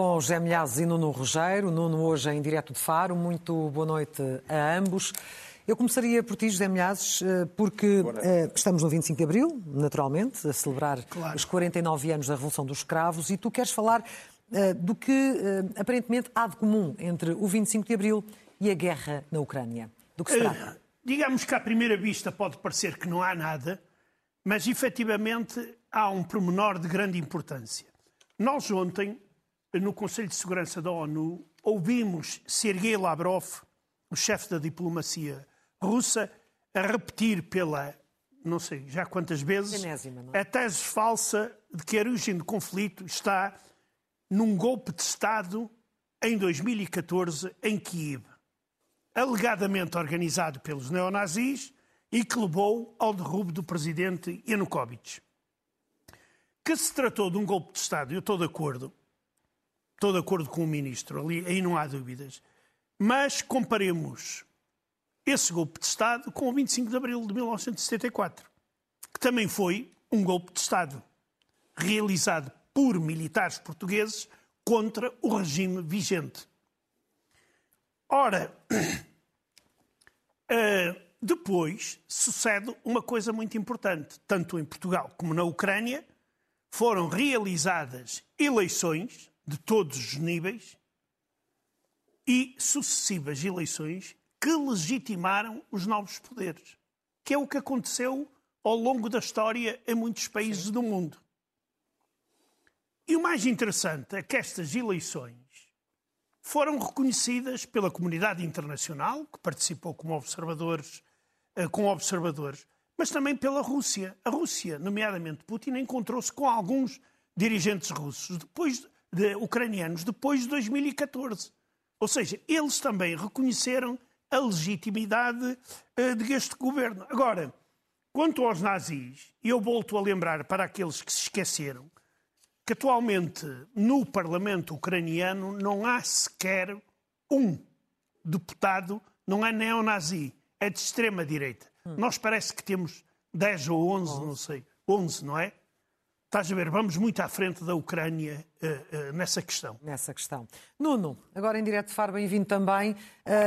com José Milhazes e Nuno Rogério. Nuno hoje em direto de Faro. Muito boa noite a ambos. Eu começaria por ti, José Milhazes, eh, porque eh, estamos no 25 de Abril, naturalmente, a celebrar claro. os 49 anos da Revolução dos Escravos, e tu queres falar uh, do que aparentemente há de comum entre o 25 de Abril e a guerra na Ucrânia. Do que se trata? Uh, digamos que à primeira vista pode parecer que não há nada, mas efetivamente há um pormenor de grande importância. Nós ontem, no Conselho de Segurança da ONU, ouvimos Sergei Lavrov, o chefe da diplomacia russa, a repetir pela, não sei já quantas vezes, é? a tese falsa de que a origem do conflito está num golpe de Estado em 2014 em Kiev, alegadamente organizado pelos neonazis e que levou ao derrubo do presidente Yanukovych. Que se tratou de um golpe de Estado, eu estou de acordo, estou de acordo com o ministro, ali, aí não há dúvidas, mas comparemos esse golpe de Estado com o 25 de abril de 1974, que também foi um golpe de Estado realizado por militares portugueses contra o regime vigente. Ora, uh, depois sucede uma coisa muito importante. Tanto em Portugal como na Ucrânia foram realizadas eleições de todos os níveis e sucessivas eleições que legitimaram os novos poderes, que é o que aconteceu ao longo da história em muitos países Sim. do mundo. E o mais interessante é que estas eleições foram reconhecidas pela comunidade internacional, que participou como observadores, eh, com observadores, mas também pela Rússia. A Rússia, nomeadamente Putin, encontrou-se com alguns dirigentes russos, depois de, ucranianos, depois de 2014. Ou seja, eles também reconheceram a legitimidade uh, deste governo. Agora, quanto aos nazis, eu volto a lembrar para aqueles que se esqueceram que atualmente no Parlamento ucraniano não há sequer um deputado, não é neonazi, é de extrema-direita. Hum. Nós parece que temos 10 ou 11, não sei, 11, não é? Estás a ver, vamos muito à frente da Ucrânia uh, uh, nessa questão. Nessa questão. Nuno, agora em direto de Faro, bem-vindo também.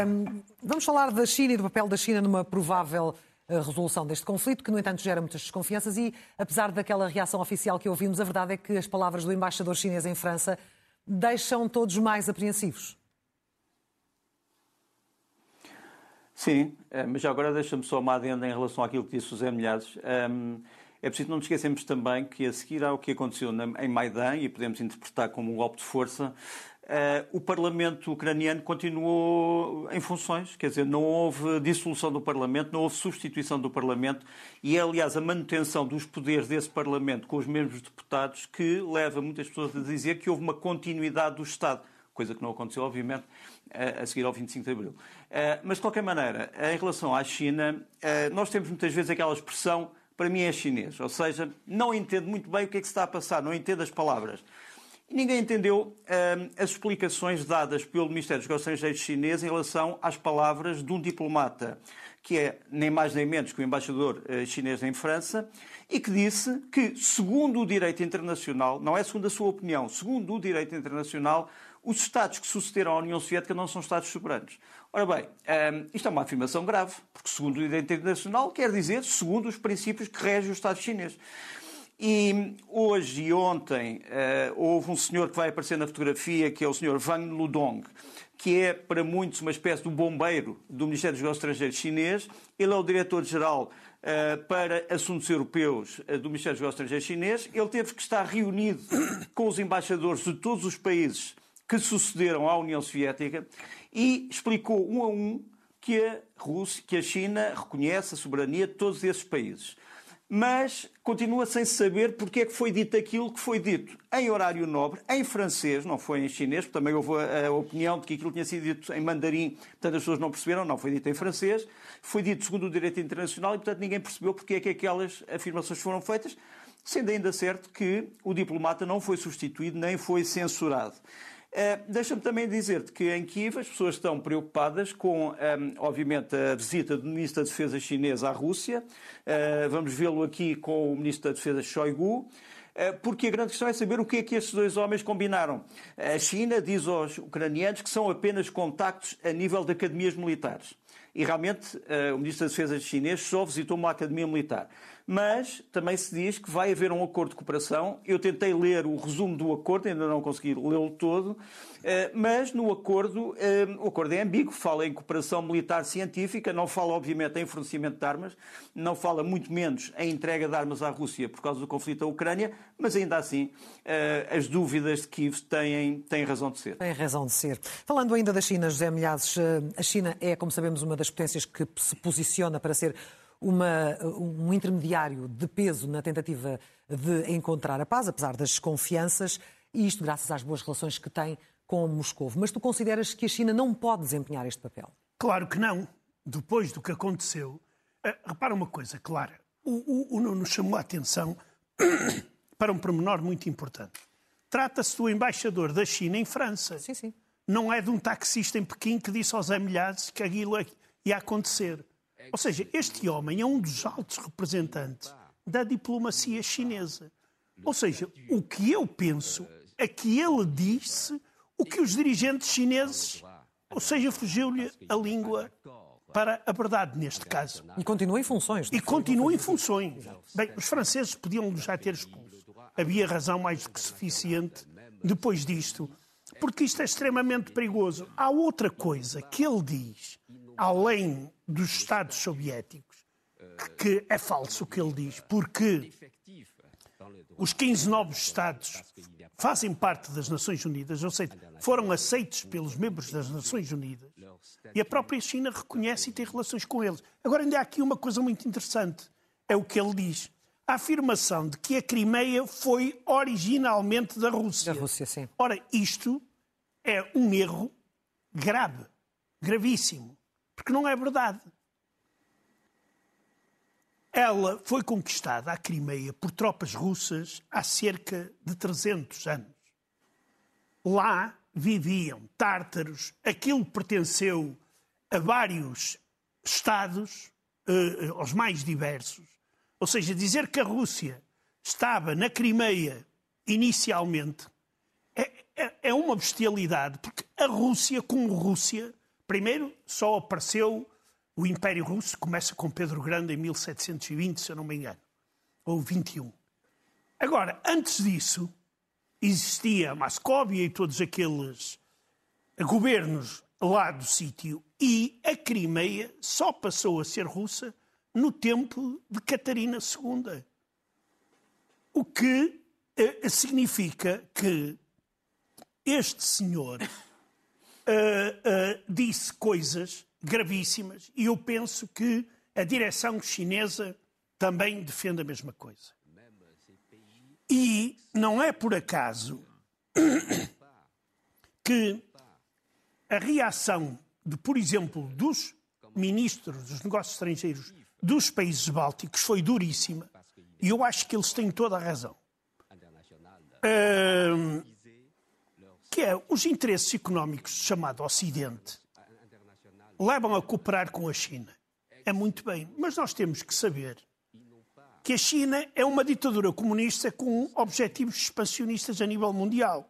Um, vamos falar da China e do papel da China numa provável a resolução deste conflito, que, no entanto, gera muitas desconfianças e, apesar daquela reação oficial que ouvimos, a verdade é que as palavras do embaixador chinês em França deixam todos mais apreensivos. Sim, eh, mas já agora deixa-me só uma adenda em relação àquilo que disse o Zé Milhares. É preciso não nos esquecermos também que, a seguir ao que aconteceu em Maidan, e podemos interpretar como um golpe de força, Uh, o Parlamento ucraniano continuou em funções, quer dizer, não houve dissolução do Parlamento, não houve substituição do Parlamento e é, aliás, a manutenção dos poderes desse Parlamento com os mesmos deputados que leva muitas pessoas a dizer que houve uma continuidade do Estado, coisa que não aconteceu, obviamente, a seguir ao 25 de Abril. Uh, mas, de qualquer maneira, em relação à China, uh, nós temos muitas vezes aquela expressão, para mim é chinês, ou seja, não entendo muito bem o que é que se está a passar, não entendo as palavras. Ninguém entendeu hum, as explicações dadas pelo Ministério dos Negócios Estrangeiros chinês em relação às palavras de um diplomata, que é nem mais nem menos que o embaixador uh, chinês em França, e que disse que, segundo o direito internacional, não é segundo a sua opinião, segundo o direito internacional, os Estados que sucederam à União Soviética não são Estados soberanos. Ora bem, um, isto é uma afirmação grave, porque segundo o direito internacional quer dizer segundo os princípios que regem o Estado chinês. E hoje e ontem uh, houve um senhor que vai aparecer na fotografia, que é o senhor Wang Ludong, que é para muitos uma espécie de bombeiro do Ministério dos Negócios Estrangeiros chinês. Ele é o diretor-geral uh, para assuntos europeus uh, do Ministério dos Negócios Estrangeiros chinês. Ele teve que estar reunido com os embaixadores de todos os países que sucederam à União Soviética e explicou um a um que a Rússia, que a China reconhece a soberania de todos esses países mas continua sem saber porque é que foi dito aquilo que foi dito em horário nobre, em francês, não foi em chinês, porque também houve a, a opinião de que aquilo tinha sido dito em mandarim, portanto as pessoas não perceberam, não foi dito em francês, foi dito segundo o direito internacional e, portanto, ninguém percebeu porque é que aquelas afirmações foram feitas, sendo ainda certo que o diplomata não foi substituído nem foi censurado. Uh, Deixa-me também dizer-te que em Kiev as pessoas estão preocupadas com, um, ehm, obviamente, a visita do Ministro da Defesa chinês à Rússia. Uh, vamos vê-lo aqui com o Ministro da Defesa Shoigu. porque a grande questão é saber o que é que estes dois homens combinaram. A China diz aos ucranianos que são apenas contactos a nível de academias militares. E realmente o Ministro da Defesa chinês só visitou uma academia militar mas também se diz que vai haver um acordo de cooperação. Eu tentei ler o resumo do acordo, ainda não consegui lê-lo todo, eh, mas no acordo, eh, o acordo é ambíguo, fala em cooperação militar científica, não fala obviamente em fornecimento de armas, não fala muito menos em entrega de armas à Rússia por causa do conflito da Ucrânia, mas ainda assim eh, as dúvidas de Kiev têm, têm razão de ser. Tem razão de ser. Falando ainda da China, José Milhazes, a China é, como sabemos, uma das potências que se posiciona para ser uma, um intermediário de peso na tentativa de encontrar a paz, apesar das desconfianças, e isto graças às boas relações que tem com Moscou. Mas tu consideras que a China não pode desempenhar este papel? Claro que não. Depois do que aconteceu, uh, repara uma coisa clara. O, o, o Nuno chamou a atenção para um pormenor muito importante. Trata-se do embaixador da China em França. Sim, sim. Não é de um taxista em Pequim que disse aos Milhares que aquilo ia acontecer. Ou seja, este homem é um dos altos representantes da diplomacia chinesa. Ou seja, o que eu penso é que ele disse o que os dirigentes chineses, ou seja, fugiu-lhe a língua para a verdade neste caso. E continua em funções. E continua em funções. Bem, os franceses podiam já ter expulso. Havia razão mais do que suficiente depois disto, porque isto é extremamente perigoso. Há outra coisa que ele diz, além dos Estados soviéticos, que é falso o que ele diz, porque os 15 novos Estados fazem parte das Nações Unidas, ou seja, foram aceitos pelos membros das Nações Unidas, e a própria China reconhece e tem relações com eles. Agora, ainda há aqui uma coisa muito interessante: é o que ele diz. A afirmação de que a Crimeia foi originalmente da Rússia. Da Rússia, sim. Ora, isto é um erro grave, gravíssimo. Porque não é verdade. Ela foi conquistada, a Crimeia, por tropas russas há cerca de 300 anos. Lá viviam tártaros, aquilo pertenceu a vários estados, eh, aos mais diversos. Ou seja, dizer que a Rússia estava na Crimeia inicialmente é, é, é uma bestialidade, porque a Rússia, como Rússia, Primeiro, só apareceu o Império Russo, começa com Pedro Grande em 1720, se eu não me engano, ou 21. Agora, antes disso, existia Mascóvia e todos aqueles governos lá do sítio, e a Crimeia só passou a ser russa no tempo de Catarina II. O que eh, significa que este senhor uh, uh, disse coisas gravíssimas e eu penso que a direção chinesa também defende a mesma coisa. E não é por acaso que a reação de, por exemplo, dos ministros dos negócios estrangeiros dos países bálticos foi duríssima e eu acho que eles têm toda a razão. Uh, que é os interesses económicos chamado Ocidente levam a cooperar com a China. É muito bem, mas nós temos que saber que a China é uma ditadura comunista com objetivos expansionistas a nível mundial.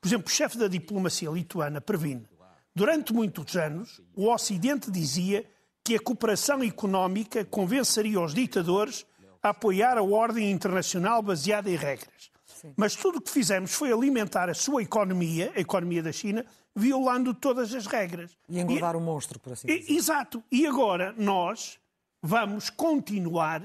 Por exemplo, o chefe da diplomacia lituana previne. Durante muitos anos, o Ocidente dizia que a cooperação económica convenceria os ditadores a apoiar a ordem internacional baseada em regras. Sim. Mas tudo o que fizemos foi alimentar a sua economia, a economia da China, violando todas as regras. E engordar o monstro, por assim dizer. Exato. E agora nós vamos continuar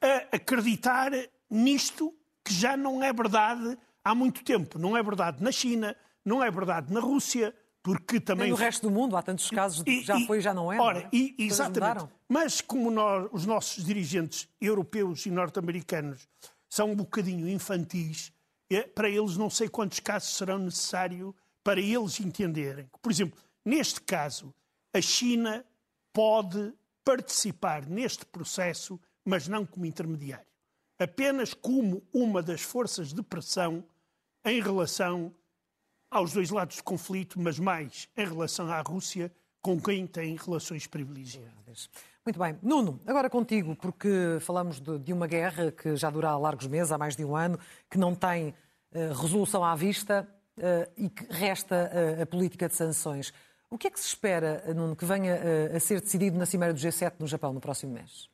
a acreditar nisto que já não é verdade há muito tempo. Não é verdade na China, não é verdade na Rússia, porque também... E no resto do mundo há tantos casos de que já foi e já não é. Ora, não é? E, exatamente. Mas como nós, os nossos dirigentes europeus e norte-americanos são um bocadinho infantis. É, para eles, não sei quantos casos serão necessários para eles entenderem. Por exemplo, neste caso, a China pode participar neste processo, mas não como intermediário. Apenas como uma das forças de pressão em relação aos dois lados do conflito, mas mais em relação à Rússia, com quem tem relações privilegiadas. Muito bem. Nuno, agora contigo, porque falamos de, de, uma guerra que já dura há largos meses, há mais de um ano, que não tem uh, resolução à vista uh, e que resta uh, a política de sanções. O que é que se espera, Nuno, que venha a ser decidido na Cimeira do G7 no Japão no próximo mês?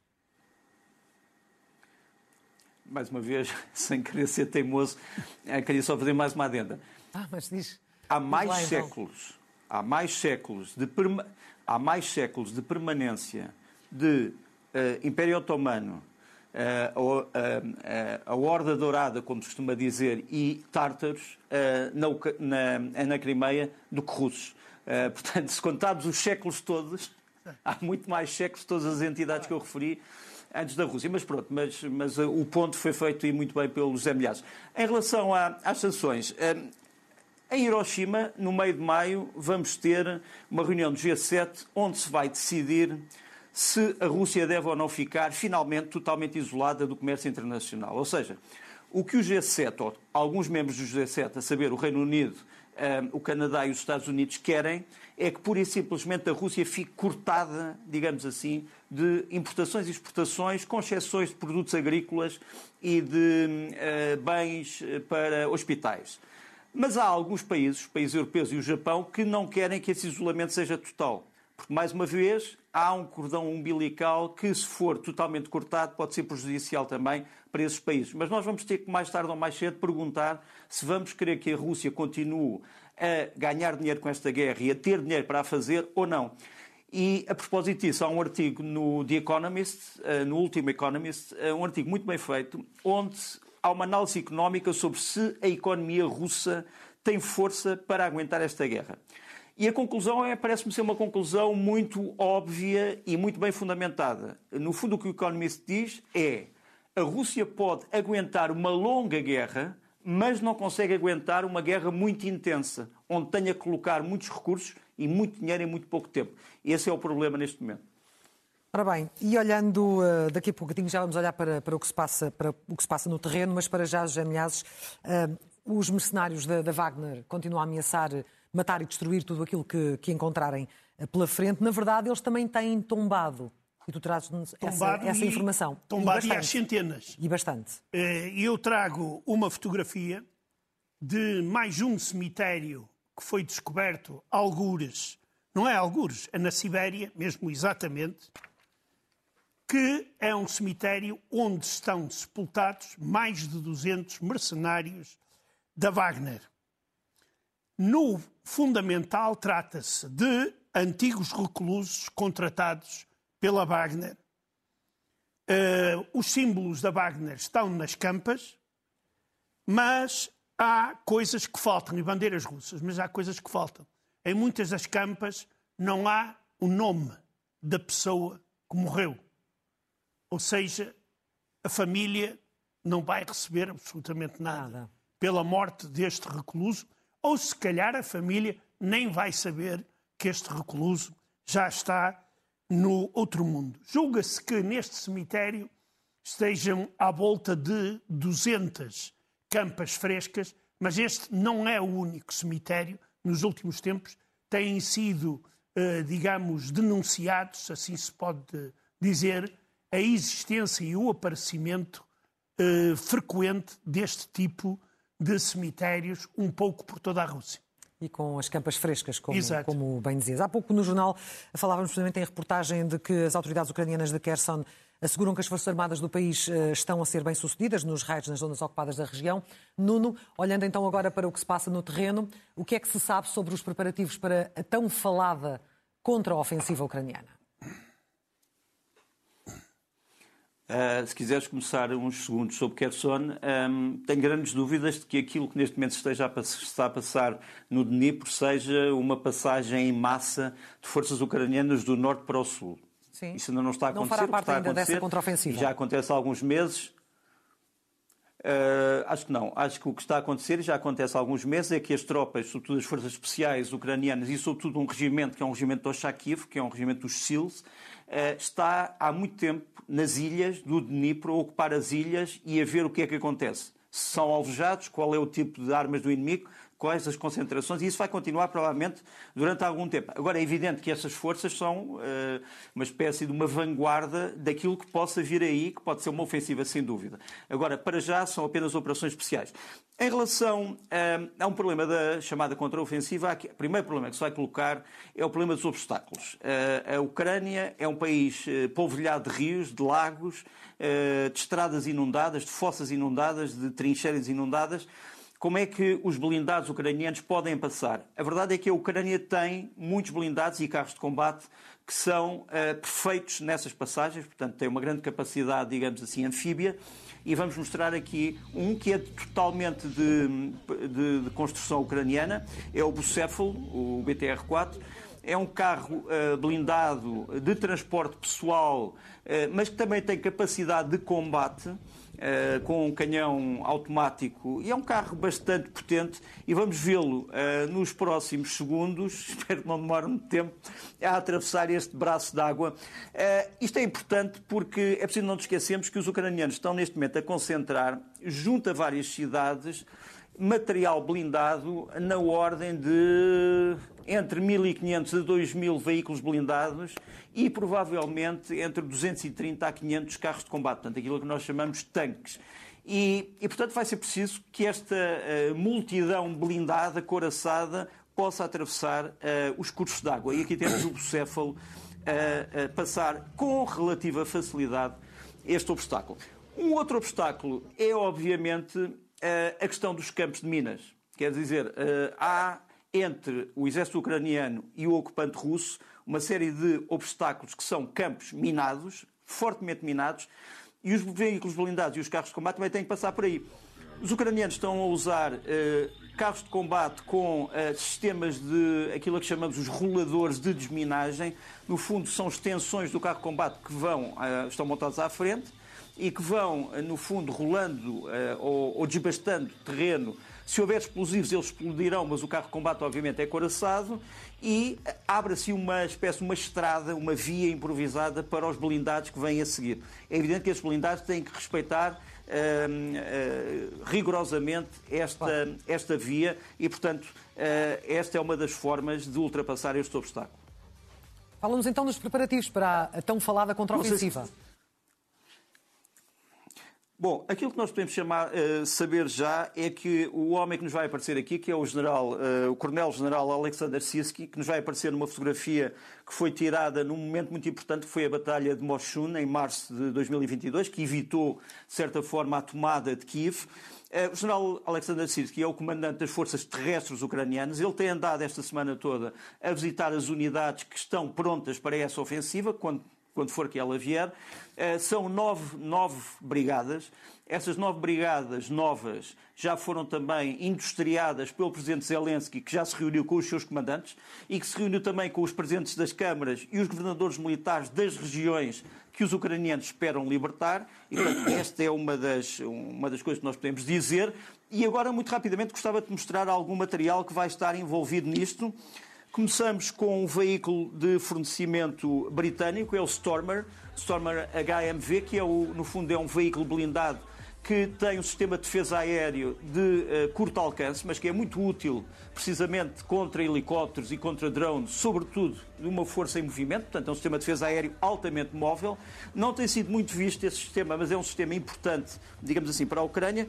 Mais uma vez, sem querer ser teimoso, queria só fazer mais uma adenda. Ah, mas diz. Há mais lá, então. Há mais séculos de há mais séculos de permanência de uh, Império Otomano, uh, a, a, Horda Dourada, como se costuma dizer, e tártaros na, na, na Crimeia do que russos. portanto, se contarmos os séculos todos, há muito mais séculos todas as entidades que eu referi antes da Rússia. Mas pronto, mas, mas o ponto foi feito e muito bem pelos José. Em relação a, às sanções, em Hiroshima, no meio de maio, vamos ter uma reunião do G7 onde se vai decidir se a Rússia deve ou não ficar finalmente totalmente isolada do comércio internacional. Ou seja, o que o G7, ou alguns membros do G7, a saber, o Reino Unido, um, o Canadá e os Estados Unidos, querem é que pura e simplesmente a Rússia fique cortada, digamos assim, de importações e exportações, com exceções de produtos agrícolas e de uh, bens para hospitais. Mas há alguns países, os países europeus e o Japão, que não querem que esse isolamento seja total. Porque, mais uma vez, há um cordão umbilical que, se for totalmente cortado, pode ser prejudicial também para esses países. Mas nós vamos ter que, mais tarde ou mais cedo, perguntar se vamos querer que a Rússia continue a ganhar dinheiro com esta guerra e a ter dinheiro para a fazer ou não. E, a propósito disso, há um artigo no The Economist, eh, no último Economist, eh, um artigo muito bem feito, onde há uma análise económica sobre se a economia russa tem força para aguentar esta guerra. E a conclusão é, parece-me ser uma conclusão muito óbvia e muito bem fundamentada. No fundo, o que o Economist diz é a Rússia pode aguentar uma longa guerra, mas não consegue aguentar uma guerra muito intensa, onde tenha que colocar muitos recursos e muito dinheiro em muito pouco tempo. Esse é o problema neste momento. Ora bem, e olhando uh, daqui a pouquinho já vamos olhar para, para, o que se passa, para o que se passa no terreno, mas para já, José Milhazes, uh, os mercenários da, da Wagner continuam a ameaçar matar e destruir tudo aquilo que, que encontrarem eh, pela frente, na verdade eles também têm tombado. E tu trazes essa, essa informação. Tombado e, e às centenas. E bastante. Eh, eu trago uma fotografia de mais um cemitério que foi descoberto, algures, não é algures, é na Sibéria, mesmo exatamente, que é um cemitério onde estão sepultados mais de 200 mercenários da Wagner. No fundamental, trata-se de antigos reclusos contratados pela Wagner. Uh, os símbolos da Wagner estão nas campas, mas há coisas que faltam, e bandeiras russas, mas há coisas que faltam. Em muitas das campas não há o nome da pessoa que morreu. Ou seja, a família não vai receber absolutamente nada, nada. pela morte deste recluso, ou se calhar a família nem vai saber que este recluso já está no outro mundo. Julga-se que neste cemitério estejam à volta de 200 campas frescas, mas este não é o único cemitério. Nos últimos tempos têm sido, eh, digamos, denunciados, assim se pode dizer, a existência e o aparecimento eh, frequente deste tipo de cemitérios um pouco por toda a Rússia. E com as campas frescas, como, como, bem dizias. Há pouco no jornal falávamos precisamente em reportagem de que as autoridades ucranianas de Kherson asseguram que as Forças Armadas do país eh, estão a ser bem-sucedidas nos raids nas zonas ocupadas da região. Nuno, olhando então agora para o que se passa no terreno, o que é que se sabe sobre os preparativos para a tão falada contra-ofensiva ucraniana? Uh, se quiseres começar uns segundos sobre Kherson, um, tenho grandes dúvidas de que aquilo que neste momento esteja a, está a passar no Dnipro seja uma passagem em massa de forças ucranianas do norte para o sul. Sim. Isso ainda não está a acontecer. Não fará parte ainda dessa contraofensiva. Já acontece há alguns meses. Uh, acho que não. Acho que o que está a acontecer, e já acontece há alguns meses, é que as tropas, sobretudo as forças especiais ucranianas e sobretudo um regimento, que é um regimento do Oshakiv, que é um regimento dos SEALs, uh, está há muito tempo nas ilhas do Dnipro, a ocupar as ilhas e a ver o que é que acontece. Se são alvejados, qual é o tipo de armas do inimigo, quais as concentrações, e isso vai continuar provavelmente durante algum tempo. Agora, é evidente que essas forças são uh, uma espécie de uma vanguarda daquilo que possa vir aí, que pode ser uma ofensiva, sem dúvida. Agora, para já, são apenas operações especiais. Em relação uh, a um problema da chamada contraofensiva, o primeiro problema que se vai colocar é o problema dos obstáculos. Uh, a Ucrânia é um país polvilhado de rios, de lagos, de estradas inundadas, de fossas inundadas, de trincheiras inundadas. Como é que os blindados ucranianos podem passar? A verdade é que a Ucrânia tem muitos blindados e carros de combate que são uh, perfeitos nessas passagens, portanto, tem uma grande capacidade, digamos assim, anfíbia. E vamos mostrar aqui um que é totalmente de, de, de construção ucraniana, é o Bucéfalo, o BTR-4. É um carro uh, blindado de transporte pessoal, uh, mas que também tem capacidade de combate. Uh, com um canhão automático e é um carro bastante potente e vamos vê-lo uh, nos próximos segundos, espero que não demore muito tempo, a atravessar este braço d'água. Uh, isto é importante porque é preciso não nos esquecermos que os ucranianos estão neste momento a concentrar, junto a várias cidades, material blindado na ordem de entre 1.500 a 2.000 veículos blindados e provavelmente entre 230 a 500 carros de combate, portanto, aquilo que nós chamamos de tanques. E, e, portanto, vai ser preciso que esta uh, multidão blindada, coraçada, possa atravessar uh, os cursos d'água. E aqui temos o bucéfalo uh, passar com relativa facilidade este obstáculo. Um outro obstáculo é, obviamente, a questão dos campos de minas. Quer dizer, há entre o exército ucraniano e o ocupante russo uma série de obstáculos que são campos minados, fortemente minados, e os veículos blindados e os carros de combate também têm que passar por aí. Os ucranianos estão a usar eh, carros de combate com eh, sistemas de aquilo que chamamos os roladores de desminagem. No fundo, são extensões do carro de combate que vão, eh, estão montados à frente e que vão, no fundo, rolando ou, ou desbastando terreno se houver explosivos, eles explodirão, mas o carro de combate, obviamente, é coraçado e abre-se uma espécie, uma estrada, uma via improvisada para os blindados que vêm a seguir. É evidente que esses blindados têm que respeitar uh, uh, rigorosamente esta, esta via e, portanto, uh, esta é uma das formas de ultrapassar este obstáculo. Falamos então dos preparativos para a tão falada contra-ofensiva. Bom, aquilo que nós podemos chamar, uh, saber já é que o homem que nos vai aparecer aqui, que é o general, uh, o coronel-general Alexander Sirsky, que nos vai aparecer numa fotografia que foi tirada num momento muito importante, que foi a Batalha de Moshun, em março de 2022, que evitou, de certa forma, a tomada de Kiev. Uh, o general Alexander Sirsky é o comandante das forças terrestres ucranianas. Ele tem andado esta semana toda a visitar as unidades que estão prontas para essa ofensiva, quando quando for que ela vier, eh, são nove, nove brigadas. Essas nove brigadas novas já foram também industriadas pelo Presidente Zelensky, que já se reuniu com os seus comandantes e que se reuniu também com os presidentes das câmaras e os governadores militares das regiões que os ucranianos esperam libertar. E, portanto, esta é uma das, uma das coisas que nós podemos dizer. E agora, muito rapidamente, gostava de mostrar algum material que vai estar envolvido nisto. Começamos com um veículo de fornecimento britânico, é o Stormer, Stormer HMV, que é o, no fundo é um veículo blindado que tem um sistema de defesa aéreo de uh, curto alcance, mas que é muito útil precisamente contra helicópteros e contra drones, sobretudo de uma força em movimento, portanto é um sistema de defesa aéreo altamente móvel. Não tem sido muito visto esse sistema, mas é um sistema importante, digamos assim, para a Ucrânia.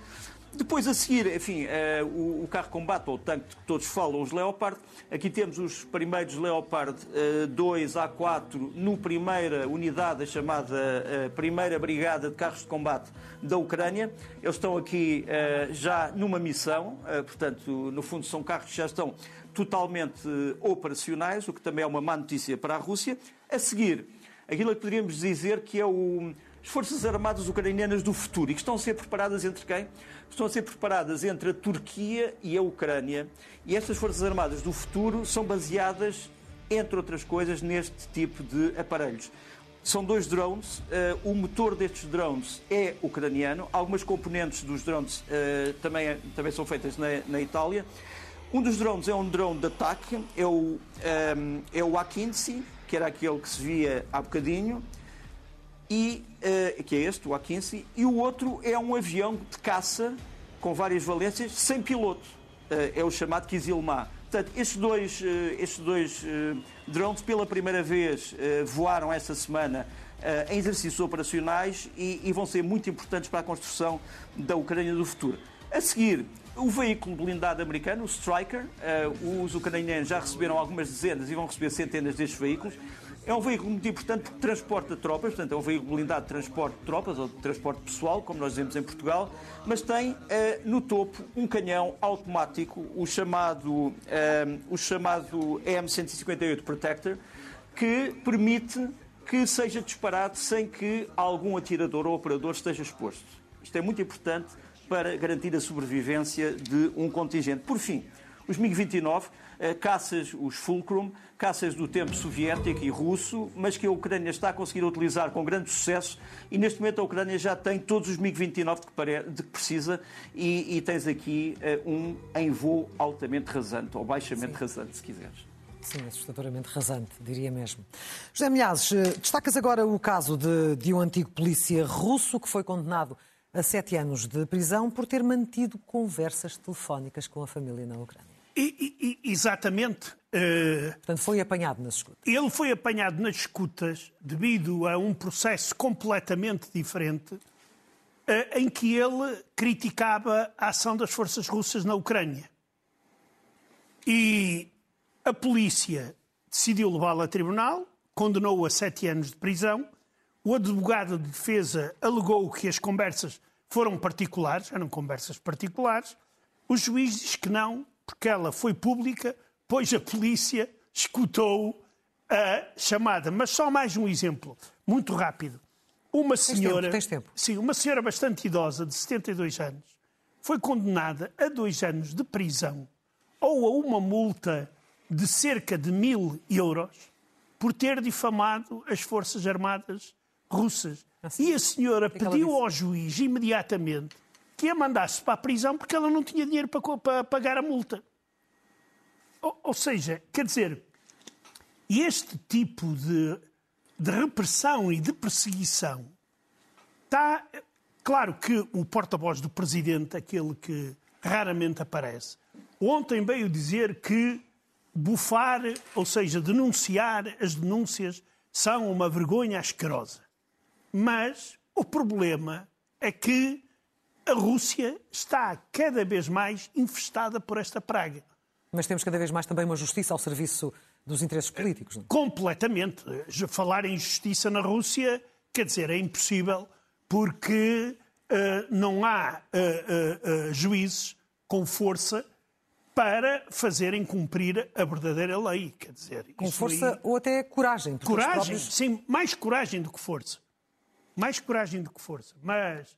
Depois a seguir, enfim, uh, o, o, carro combate, ou o tanque que todos falam, os Leopard. Aqui temos os primeiros Leopard uh, 2 A4 no primeira unidade, a chamada uh, Primeira Brigada de Carros de Combate da Ucrânia. Eles estão aqui uh, já numa missão, portanto, no fundo são carros que já estão totalmente operacionais, o que também é uma má notícia para a Rússia. A seguir, aquilo que poderíamos dizer que é o as Forças Armadas Ucranianas do futuro e que estão a ser preparadas entre quem? Estão a ser preparadas entre a Turquia e a Ucrânia. E estas Forças Armadas do futuro são baseadas, entre outras coisas, neste tipo de aparelhos. São dois drones. Uh, o motor destes drones é ucraniano. Algumas componentes dos drones uh, também, também são feitas na, na, Itália. Um dos drones é um drone de ataque, é o, um, ehm, é o A-15, que era aquele que se via há bocadinho e, uh, que é este, o A-15, e o outro é um avião de caça com várias valências, sem piloto. é o chamado Kizilma. Portanto, estes dois, estes dois drones, pela primeira vez, voaram esta semana em exercícios operacionais e, e vão ser muito importantes para a construção da Ucrânia do futuro. A seguir, o veículo blindado americano, o Striker, os ucranianos já receberam algumas dezenas e vão receber centenas destes veículos. É um veículo muito importante porque transporta tropas, portanto, é um veículo blindado de transporte de tropas ou de transporte pessoal, como nós dizemos em Portugal, mas tem eh, no topo um canhão automático, o chamado, eh, o chamado M158 Protector, que permite que seja disparado sem que algum atirador ou operador esteja exposto. Isto é muito importante para garantir a sobrevivência de um contingente. Por fim, os MiG-29 eh, caças, os Fulcrum, caças do tempo soviético e russo, mas que a Ucrânia está a conseguir utilizar com grande sucesso e neste momento a Ucrânia já tem todos os MiG-29 de que precisa e, e tens aqui uh, um em voo altamente rasante, ou baixamente Sim. rasante, se quiseres. Sim, assustadoramente rasante, diria mesmo. José Milhazes, eh, destacas agora o caso de, de um antigo polícia russo que foi condenado a sete anos de prisão por ter mantido conversas telefónicas com a família na Ucrânia. E, e, exatamente. Uh, Portanto, foi apanhado nas escutas. Ele foi apanhado nas escutas devido a um processo completamente diferente, uh, em que ele criticava a ação das forças russas na Ucrânia. E a polícia decidiu levá-lo a tribunal, condenou-o a sete anos de prisão. O advogado de defesa alegou que as conversas foram particulares, eram conversas particulares. O juiz diz que não, porque ela foi pública, pois a polícia escutou a chamada. Mas só mais um exemplo, muito rápido. Uma senhora, tens tempo, tens tempo. sim, uma senhora bastante idosa, de 72 anos, foi condenada a dois anos de prisão ou a uma multa de cerca de mil euros por ter difamado as Forças Armadas russas. Assim, e a senhora pediu ao juiz imediatamente que a mandasse para a prisão porque ela não tinha dinheiro para, para pagar a multa. Ou, ou, seja, quer dizer, este tipo de, de repressão e de perseguição está. Claro que o porta-voz do presidente, aquele que raramente aparece, ontem veio dizer que bufar, ou seja, denunciar as denúncias, são uma vergonha asquerosa. Mas o problema é que a Rússia está cada vez mais infestada por esta praga. Mas temos cada vez mais também uma justiça ao serviço dos interesses políticos. Não? É? Completamente. Falar em justiça na Rússia, quer dizer, é impossível porque uh, não há uh, uh, juízes com força para fazerem cumprir a verdadeira lei. Quer dizer, com força aí... ou até coragem. Coragem, próprios... sim, mais coragem do que força. Mais coragem do que força. Mas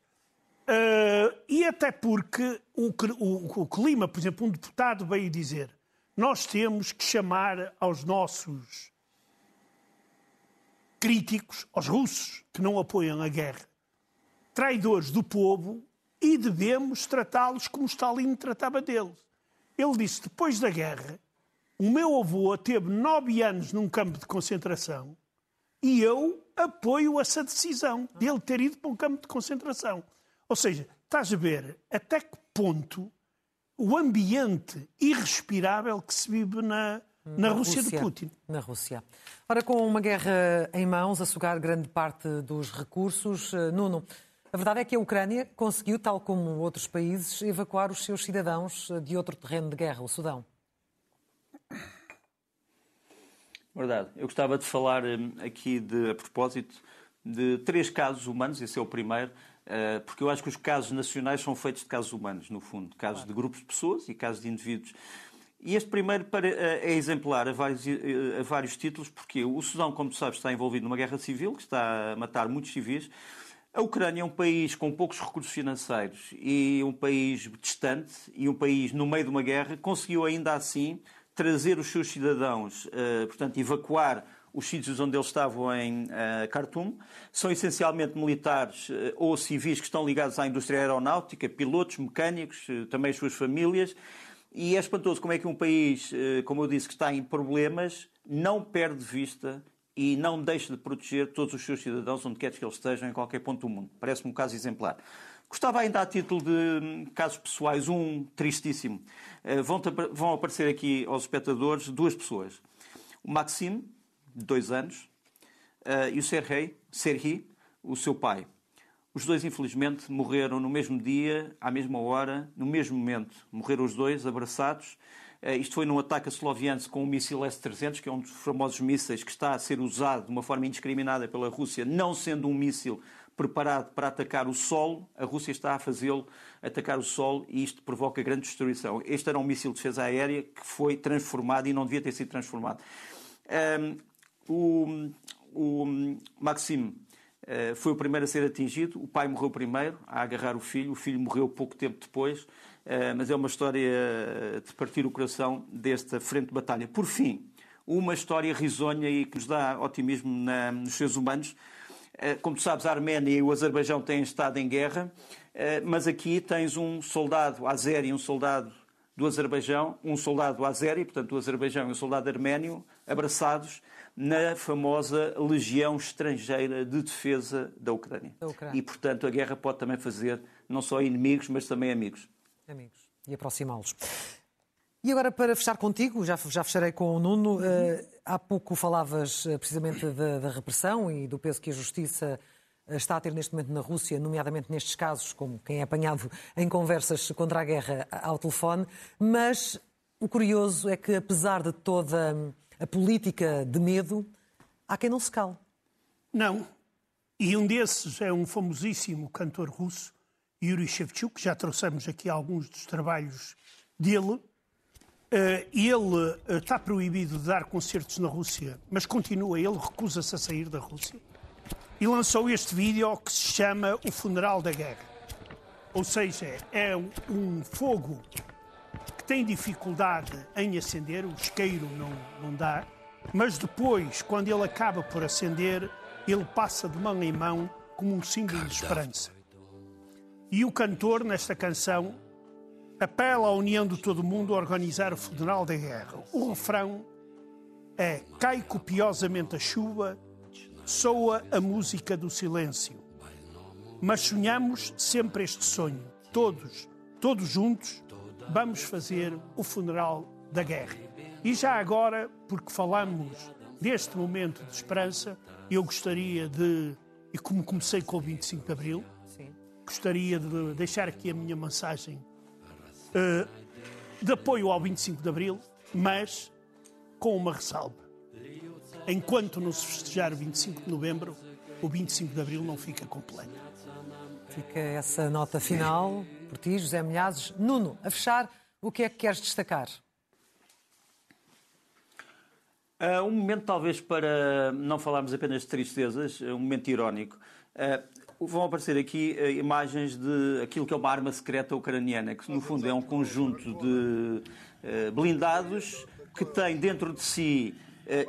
Uh, e até porque o, o, o, clima, por exemplo, um deputado veio dizer nós temos que chamar aos nossos críticos, aos russos que não apoiam a guerra, traidores do povo e devemos tratá-los como Stalin tratava deles. Ele disse, depois da guerra, o meu avô teve nove anos num campo de concentração e eu apoio essa decisão de ele ter ido para um campo de concentração. Ou seja, estás a ver até que ponto o ambiente irrespirável que se vive na, na, na Rússia, Rússia, de Putin. Na Rússia. Ora, com uma guerra em mãos, a sugar grande parte dos recursos, eh, Nuno, a verdade é que a Ucrânia conseguiu, tal como outros países, evacuar os seus cidadãos eh, de outro terreno de guerra, o Sudão. Verdade. Eu gostava de falar eh, aqui, de, a propósito, de três casos humanos. Esse é o primeiro porque eu acho que os casos nacionais são feitos de casos humanos, no fundo, casos de grupos de pessoas e casos de indivíduos. E este primeiro eh, é exemplar a vários, eh, a vários títulos, porque o Sudão, como tu sabes, está envolvido numa guerra civil, que está a matar muitos civis. A Ucrânia é um país com poucos recursos financeiros e um país distante e um país no meio de uma guerra, conseguiu ainda assim trazer os seus cidadãos, portanto, evacuar os sítios onde eles estavam em uh, Khartoum são essencialmente militares uh, ou civis que estão ligados à indústria aeronáutica, pilotos, mecânicos, uh, também as suas famílias. E é espantoso como é que um país, como eu disse, que está em problemas, não perde de vista e não deixa de proteger todos os seus cidadãos, onde quer que eles estejam, em qualquer ponto do mundo. Parece-me um caso exemplar. Gostava ainda, a título de hum, casos pessoais, um tristíssimo. Vão, vão aparecer aqui aos espectadores duas pessoas. O Maxime, de dois anos, eh, e o Serhei, o seu pai. Os dois, infelizmente, morreram no mesmo dia, à mesma hora, no mesmo momento. Morreram os dois, abraçados. Uh, isto foi num ataque a Sloviansk com o míssil S-300, que é um dos famosos mísseis que está a ser usado de uma forma indiscriminada pela Rússia, não sendo um míssil preparado para atacar o solo, a Rússia está a fazê-lo atacar o solo e isto provoca grande destruição. Este era um míssil de defesa aérea que foi transformado e não devia ter sido transformado. Um, o, o Maxime uh, foi o primeiro a ser atingido, o pai morreu primeiro a agarrar o filho, o filho morreu pouco tempo depois, uh, mas é uma história de partir o coração desta frente de batalha. Por fim, uma história risonha e que nos dá otimismo na, nos seres humanos, eh, como tu sabes, a Arménia e o Azerbaijão têm estado em guerra, eh, mas aqui tens um soldado azeri e um soldado do Azerbaijão, um soldado azeri, portanto do Azerbaijão e um soldado arménio, abraçados na famosa Legião Estrangeira de Defesa da Ucrânia. da Ucrânia. E, portanto, a guerra pode também fazer não só inimigos, mas também amigos. Amigos. E aproximá-los. E agora, para fechar contigo, já, já fecharei com o Nuno. Uh, há pouco falavas uh, precisamente da, da, repressão e do peso que a justiça uh, está a ter neste momento na Rússia, nomeadamente nestes casos, como quem é apanhado em conversas contra a guerra ao telefone. Mas o curioso é que, apesar de toda a política de medo, há quem não se cale. Não. E um desses é um famosíssimo cantor russo, Yuri Shevchuk, já trouxemos aqui alguns dos trabalhos dele Uh, ele uh, está proibido de dar concertos na Rússia, mas continua, ele recusa-se a sair da Rússia. E lançou este vídeo que se chama O Funeral da Guerra. Ou seja, é um, fogo tem dificuldade em acender, o isqueiro não, não dá, mas depois, quando ele acaba por acender, ele passa de mão em mão como um símbolo de esperança. E o cantor, nesta canção, apela à união de todo mundo a organizar o funeral da guerra. O refrão é: cai copiosamente a chuva, soa a música do silêncio. Mas sonhamos sempre este sonho. Todos, todos juntos, vamos fazer o funeral da guerra. E já agora, porque falamos deste momento de esperança, eu gostaria de, e como comecei com o 25 de Abril, Sim. gostaria de deixar aqui a minha mensagem uh, de apoio ao 25 de Abril, mas com uma ressalva. Enquanto não se festejar o 25 de Novembro, o 25 de Abril não fica completo. Fica essa nota final por ti, José Milhazes. Nuno, a fechar, o que é que queres destacar? Uh, um momento, talvez, para não falarmos apenas de tristezas, um momento irónico. Uh, vão aparecer aqui uh, imagens de aquilo que é uma arma secreta ucraniana, que no fundo é um conjunto de blindados que tem dentro de si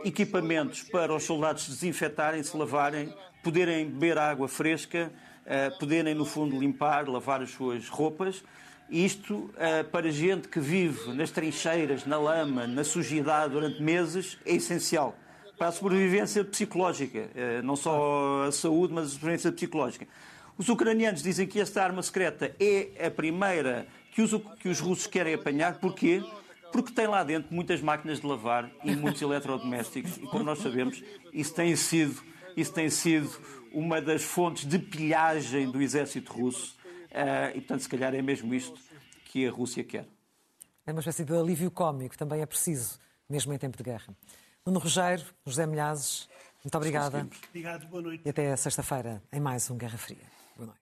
equipamentos para os soldados desinfetarem, se lavarem, poderem beber água fresca, poderem no fundo limpar, lavar as suas roupas. Isto, para gente que vive nas trincheiras, na lama, na sujidade durante meses, é essencial para a sobrevivência psicológica, eh, não só a saúde, mas a sobrevivência psicológica. Os ucranianos dizem que esta arma secreta é a primeira que os, que os russos querem apanhar. Porquê? Porque tem lá dentro muitas máquinas de lavar e muitos eletrodomésticos. E como nós sabemos, isso tem sido, isso tem sido uma das fontes de pilhagem do exército russo. Uh, e, portanto, se calhar é mesmo isto que a Rússia quer. É uma espécie de alívio cómico, também é preciso, mesmo em tempo de guerra. Nuno Rogério, José Milhazes, muito obrigada. Obrigado, boa noite. E até sexta-feira em mais um Guerra Fria. Boa noite.